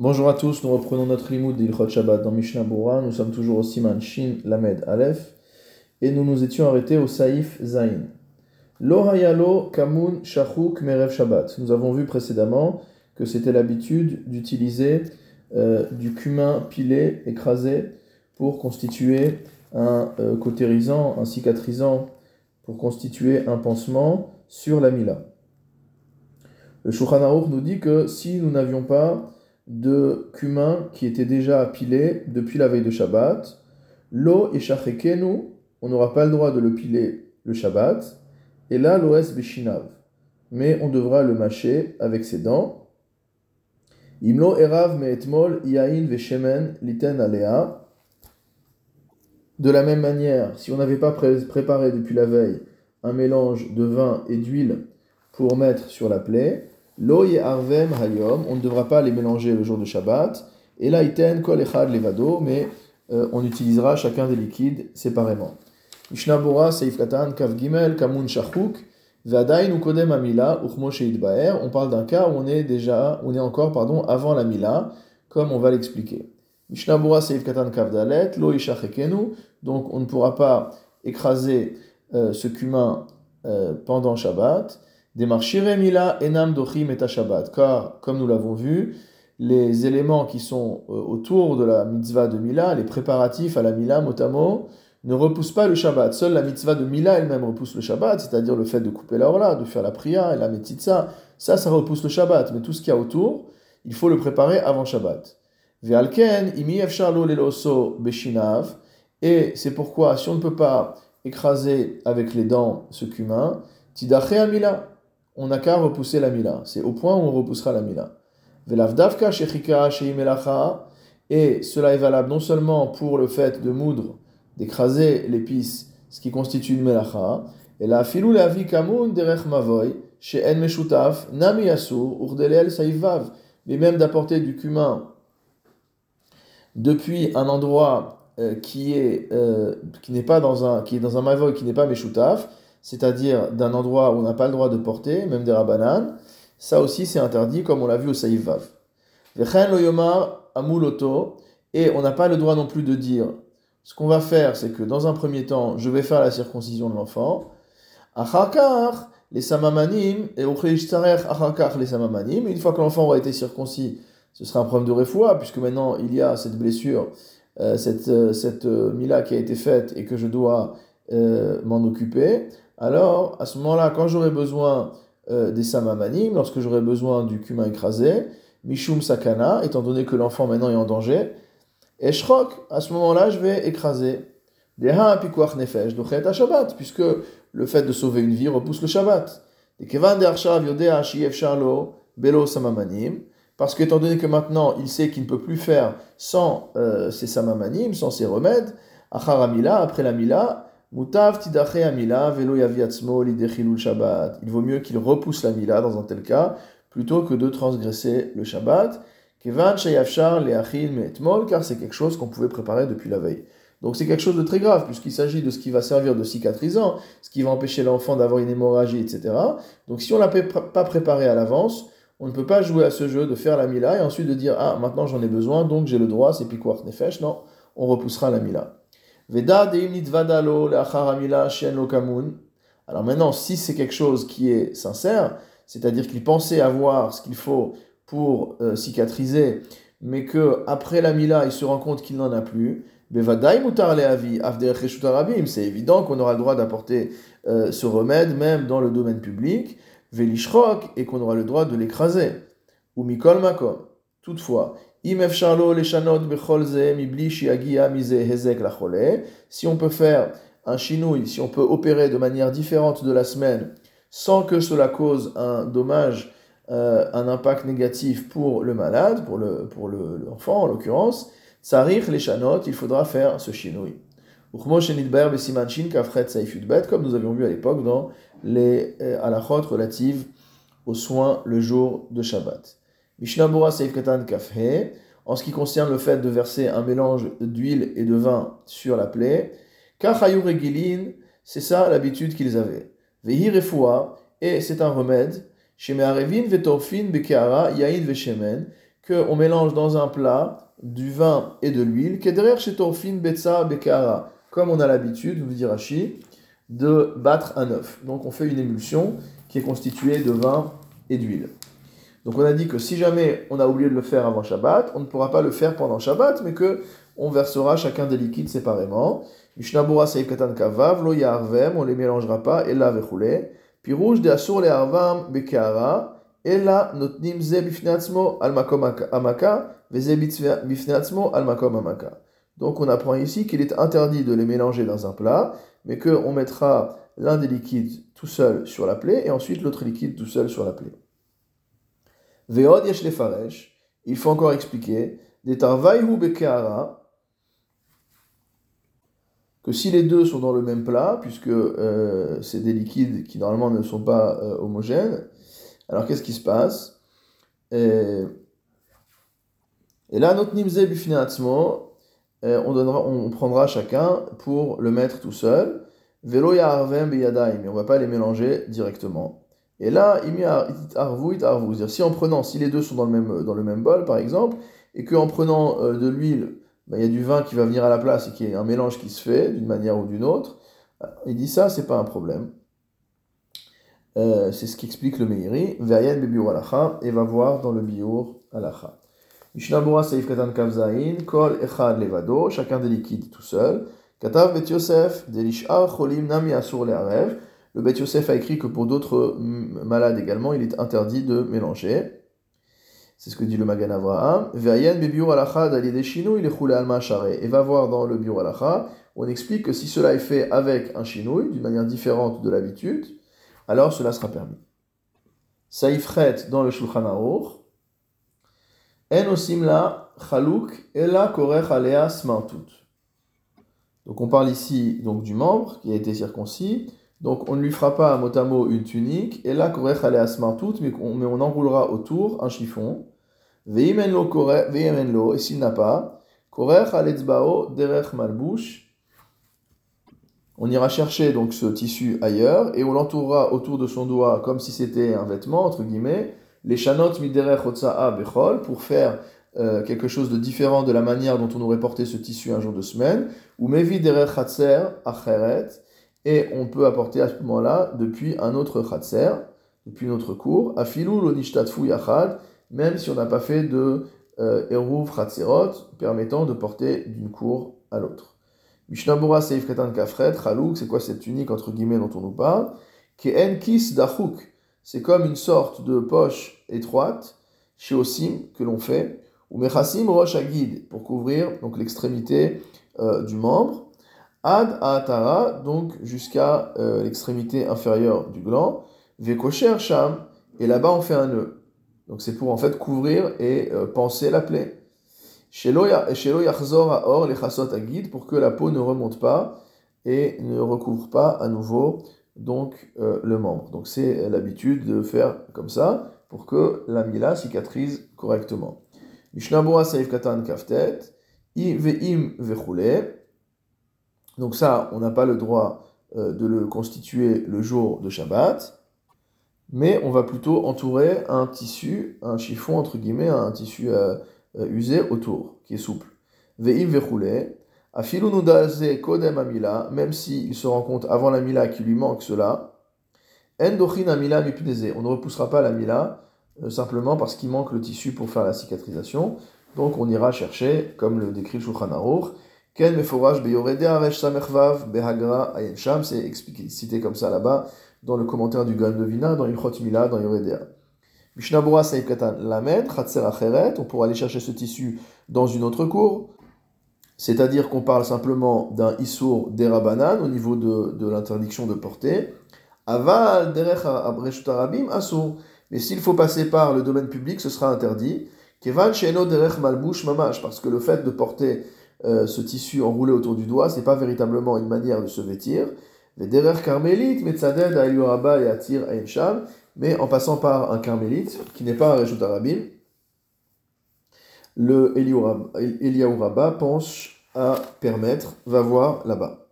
Bonjour à tous, nous reprenons notre limoud d'Ilchot Shabbat dans Mishnah Bora. Nous sommes toujours au Siman Shin Lamed Aleph et nous nous étions arrêtés au Saïf Zain. Lo hayalo kamun shachuk merev Shabbat. Nous avons vu précédemment que c'était l'habitude d'utiliser euh, du cumin pilé, écrasé, pour constituer un euh, cautérisant, un cicatrisant, pour constituer un pansement sur la mila. Le Shulchan nous dit que si nous n'avions pas de cumin qui était déjà pilé depuis la veille de Shabbat. L'eau et shachekenu, on n'aura pas le droit de le piler le Shabbat. Et là, l'os beshinav. Mais on devra le mâcher avec ses dents. Imlo erav me'etmol yain veshemen liten alea. De la même manière, si on n'avait pas préparé depuis la veille un mélange de vin et d'huile pour mettre sur la plaie, Lo arvem hayom, on ne devra pas les mélanger le jour de Shabbat. Et là, iten kol echad levado, mais euh, on utilisera chacun des liquides séparément. Mishnah Bora, Seif Katan, Kav Gimel, Kamun Shachuk, Vadain ou Kodem Amila, Uchmo Baer. On parle d'un cas où on est déjà, on est encore, pardon, avant la Mila, comme on va l'expliquer. Mishnah Bora, Seif Katan, Kav Dalet, Lo Ishachekenu, donc on ne pourra pas écraser euh, ce cumin euh, pendant Shabbat. Mila enam dochim et Shabbat. Car, comme nous l'avons vu, les éléments qui sont euh, autour de la mitzvah de Mila, les préparatifs à la Mila, motamo, ne repoussent pas le Shabbat. Seule la mitzvah de Mila elle-même repousse le Shabbat, c'est-à-dire le fait de couper la orla, de faire la prière et la metitza. Ça, ça repousse le Shabbat. Mais tout ce qu'il y a autour, il faut le préparer avant Shabbat. Ve'alken, imi leloso beshinav. Et c'est pourquoi, si on ne peut pas écraser avec les dents ce cumin, tidache Mila on n'a qu'à repousser la mila. C'est au point où on repoussera la mila. Velavdavka shechika et cela est valable non seulement pour le fait de moudre, d'écraser l'épice, ce qui constitue une melacha, et la filou la kamun derech mavoy, en meshutaf, nami asur, urdelel saïvav, mais même d'apporter du cumin depuis un endroit euh, qui est euh, qui n'est pas dans un qui est dans un mavoy qui n'est pas meshutaf, c'est-à-dire d'un endroit où on n'a pas le droit de porter, même des rabanan, ça aussi c'est interdit, comme on l'a vu au Saïf Vav. amuloto, et on n'a pas le droit non plus de dire, ce qu'on va faire, c'est que dans un premier temps, je vais faire la circoncision de l'enfant, achakar, les samamanim, et achakar, les samamanim, une fois que l'enfant aura été circoncis, ce sera un problème de refoua, puisque maintenant il y a cette blessure, euh, cette, euh, cette euh, mila qui a été faite et que je dois m'en occuper alors à ce moment-là, quand j'aurai besoin euh, des samamanim, lorsque j'aurai besoin du cumin écrasé, mishum sakana, étant donné que l'enfant maintenant est en danger, et à ce moment-là, je vais écraser. Deha pikuach nefesh, dochet shabbat, puisque le fait de sauver une vie repousse le shabbat. belo samamanim, parce qu'étant donné que maintenant il sait qu'il ne peut plus faire sans euh, ses samamanim, sans ses remèdes, acharamila, après la mila, Shabbat. Il vaut mieux qu'il repousse la mila dans un tel cas plutôt que de transgresser le shabbat. Kevan shayafshar leachil me'etmol car c'est quelque chose qu'on pouvait préparer depuis la veille. Donc c'est quelque chose de très grave puisqu'il s'agit de ce qui va servir de cicatrisant, ce qui va empêcher l'enfant d'avoir une hémorragie, etc. Donc si on l'a pas préparé à l'avance, on ne peut pas jouer à ce jeu de faire la mila et ensuite de dire ah maintenant j'en ai besoin donc j'ai le droit c'est piquart nefesh. Non, on repoussera la mila. Alors maintenant, si c'est quelque chose qui est sincère, c'est-à-dire qu'il pensait avoir ce qu'il faut pour euh, cicatriser, mais que après la mila, il se rend compte qu'il n'en a plus, c'est évident qu'on aura le droit d'apporter euh, ce remède même dans le domaine public, et qu'on aura le droit de l'écraser. Ou mikol makom. Toutefois, si on peut faire un chinouille, si on peut opérer de manière différente de la semaine, sans que cela cause un dommage, euh, un impact négatif pour le malade, pour l'enfant le, pour le, en l'occurrence, rire les chanotes, il faudra faire ce chinouille. Comme nous avions vu à l'époque dans les euh, halachot relatives aux soins le jour de Shabbat. Mishnah Katan Kafhe, en ce qui concerne le fait de verser un mélange d'huile et de vin sur la plaie, Kachayur c'est ça l'habitude qu'ils avaient. Vehi et c'est un remède, Shemearevin Vetorfin Bekeara Yain Veshemen, qu'on mélange dans un plat du vin et de l'huile, derrière chez Torfin, Betsa, Bekara, comme on a l'habitude, vous dit Rashi, de battre un œuf. Donc on fait une émulsion qui est constituée de vin et d'huile. Donc on a dit que si jamais on a oublié de le faire avant Shabbat, on ne pourra pas le faire pendant Shabbat, mais que on versera chacun des liquides séparément. Mishnabura Seif Katan Kavav, Lo Yarvem, on les mélangera pas, et rouge de Asur le Arvam et Notnim Ze Bifnatzmo al Makom Amaka, Veze Bifnatzmo al Makom Amaka. Donc on apprend ici qu'il est interdit de les mélanger dans un plat, mais qu'on mettra l'un des liquides tout seul sur la plaie et ensuite l'autre liquide tout seul sur la plaie. Il faut encore expliquer, que si les deux sont dans le même plat, puisque euh, c'est des liquides qui normalement ne sont pas euh, homogènes, alors qu'est-ce qui se passe? Et, là, notre nimze euh, on, prendra chacun pour le mettre tout seul. Velo yarvem beyadaim, mais on va pas les mélanger directement. Et là, si en prenant, si les deux sont dans le même, dans le même bol, par exemple, et qu'en prenant euh, de l'huile, ben, il y a du vin qui va venir à la place et qu'il y a un mélange qui se fait d'une manière ou d'une autre, euh, il dit ça, c'est pas un problème. c'est ce qu'explique le Meiri. Vayen bebiur alacha, et va voir dans le biur alacha. Mishnabura Seif Katan Kavzain, Kol Echad Levado, chacun des liquides tout seul. Katav Bet Yosef, Delishar Cholim Nami Asur Le'arev. Le Bet Yosef a écrit que pour d'autres malades également, il est interdit de mélanger. C'est ce que dit le Magan Avraham. Et va voir dans le biur alacha, on explique que si cela est fait avec un chinouille, d'une manière différente de l'habitude, alors cela sera permis. Saïfret dans le Shulchan Aruch, en osimla chalouk ela korech alea smartut. Donc on parle ici donc du membre qui a été circoncis. Donc on ne lui fera pas mot à mot une tunique. Et là korech alea smartut, mais on, enroulera autour un chiffon. Korech, veimenlo, et s'il n'a pas, korech derech malbouche. On ira chercher donc ce tissu ailleurs et on l'entourera autour de son doigt comme si c'était un vêtement entre guillemets les chanot miderech bechol, pour faire euh, quelque chose de différent de la manière dont on aurait porté ce tissu un jour de semaine, ou mevi derech acheret, et on peut apporter à ce moment-là depuis un autre chatser, depuis notre cours, afilou lonishtatfu yachad, même si on n'a pas fait de euh, eruv permettant de porter d'une cour à l'autre. Mishnabura seif katan kafret, chalouk, c'est quoi cette tunique entre guillemets dont on nous parle? Ke kis dachuk, c'est comme une sorte de poche étroite, chez Osim, que l'on fait, ou Mechassim Rosh Agid, pour couvrir donc l'extrémité euh, du membre, Ad Atara, donc jusqu'à euh, l'extrémité inférieure du gland, Vekosher Sham, et là-bas on fait un nœud. Donc c'est pour en fait couvrir et euh, penser la plaie. Shelo Yachzor Or les Agid, pour que la peau ne remonte pas et ne recouvre pas à nouveau donc euh, le membre. Donc c'est l'habitude de faire comme ça pour que la mila cicatrise correctement. Katan kaftet. Donc ça, on n'a pas le droit euh, de le constituer le jour de Shabbat, mais on va plutôt entourer un tissu, un chiffon entre guillemets, un tissu euh, usé autour, qui est souple. Ve'im ve'chule. kodem amila, même s'il se rend compte avant la mila qu'il lui manque cela, endochin amila On ne repoussera pas la mila euh, simplement parce qu'il manque le tissu pour faire la cicatrisation. Donc on ira chercher, comme le décrit Shulchan Aruch, Ken meforaj aresh samervav behagra ayen sham, c'est cité comme ça là-bas dans le commentaire du Gan de Vina, dans Ilchot Mila, dans Yoredea. Mishnabura Saïf Katan Lamed, Chatser Acheret, on pourra aller chercher ce tissu dans une autre cour, c'est-à-dire qu'on parle simplement d'un Issour Derabanan au niveau de, de l'interdiction de porter. Aval Derech Abreshutarabim Assour. Mais s'il faut passer par le domaine public, ce sera interdit. Kevan Sheno Derech Malbouch Mamash, parce que le fait de porter euh, ce tissu enroulé autour du doigt, c'est pas véritablement une manière de se vêtir. Mais Derech Carmélite, Metzaded Ayuraba et Atir Sham, mais en passant par un carmélite, qui n'est pas un Reshutarabim, le Eliyahu pense à permettre, va voir là-bas.